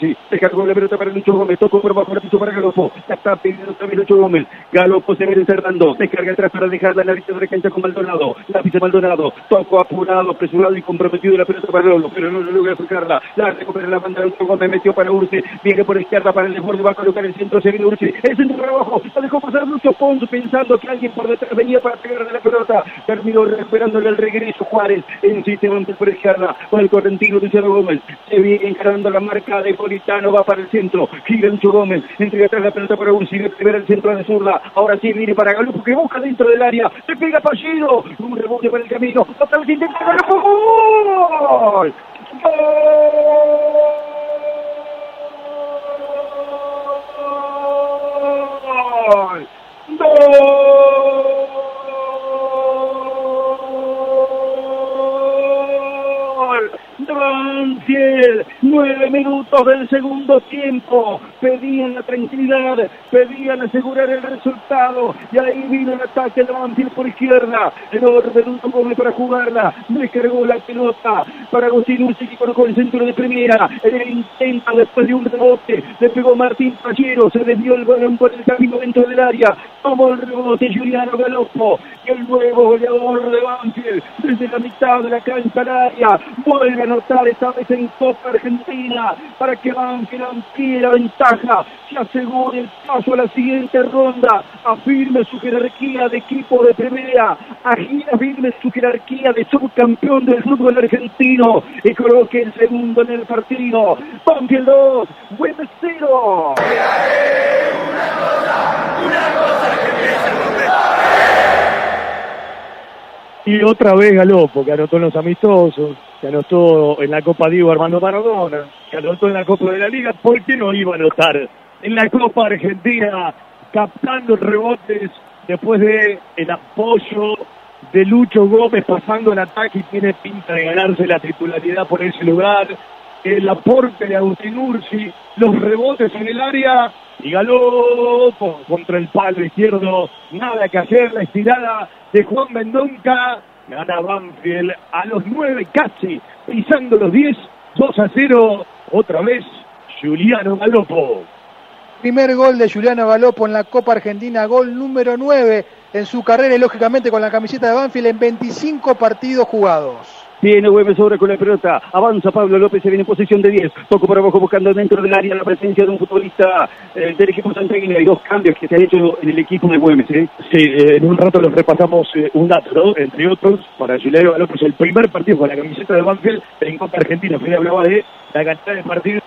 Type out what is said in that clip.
Ursi. Descargó la pelota para Lucho Gómez. Tocó por bajo la piso para Galopo. Ya está pidiendo también Lucho Gómez. Galopo se viene encerrando. Descarga atrás para dejarla en la vista de la cancha con Maldonado. La pisa Maldonado. Toco apurado, apresurado y comprometido la pelota para Lolo. Pero no logra sacarla. La recupera la banda Lucho Gómez. Metió para Ursi. Viene por izquierda para el desborde. Va a colocar el centro. Se viene Ursi. El centro para abajo. La dejó pasar Lucho Pons pensando que alguien por detrás venía para pegarle la pelota. Terminó recuperándole el regreso Juárez. En sistema por izquierda. Con el correntino Luciano Gómez. Se viene encarando la marca de Politano. Va para el centro. Gira Lucho Gómez. Entrega atrás la pelota para Ursi. Primero el centro de zurda. Ahora sí viene para Galupo que busca dentro del área. Se pega Fallido. Un rebote para el camino. Otra vez intenta Galupo. ¡Gol! ¡Gol! ¡Gol! Banfield, nueve minutos del segundo tiempo, pedían la tranquilidad, pedían asegurar el resultado, y ahí vino el ataque de Banfield por izquierda, el orden come para jugarla, descargó la pelota. Para Agustín Ursi que colocó el centro de primera, en el intento después de un rebote, le pegó Martín Pachero, se desvió el balón por el camino dentro del área, tomó el rebote Juliano Galopo, el nuevo goleador de Banfield, desde la mitad de la cancha al área, vuelve a anotar esta vez en Copa Argentina para que Banfield amplíe la ventaja, se asegure el paso a la siguiente ronda, afirme su jerarquía de equipo de primera, afirme su jerarquía de subcampeón del fútbol argentino y coloque el segundo en el partido. Banfield 2, Güemes 0. Y otra vez Galopo, que anotó en los amistosos, que anotó en la Copa Diego Armando Maradona, que anotó en la Copa de la Liga, ¿por qué no iba a anotar. En la Copa Argentina, captando rebotes después de el apoyo de Lucho Gómez pasando el ataque y tiene pinta de ganarse la titularidad por ese lugar, el aporte de Agustín Ursi, los rebotes en el área y Galopo contra el palo izquierdo, nada que hacer, la estirada de Juan Mendonca, gana Banfield a los nueve casi, pisando los 10, 2 a 0, otra vez Juliano Galopo. Primer gol de Juliano Galopo en la Copa Argentina, gol número 9 en su carrera y lógicamente con la camiseta de Banfield en 25 partidos jugados. Viene Güemes sobre con la pelota. Avanza Pablo López, se viene en posición de 10. Toco por abajo buscando dentro del área la presencia de un futbolista eh, del equipo. Hay dos cambios que se han hecho en el equipo de Güemes. ¿eh? Sí, eh, en un rato los repasamos eh, un dato, ¿no? Entre otros, para Juliano López, el primer partido con la camiseta de Banfield en Copa Argentina. Fede hablaba de la cantidad de partidos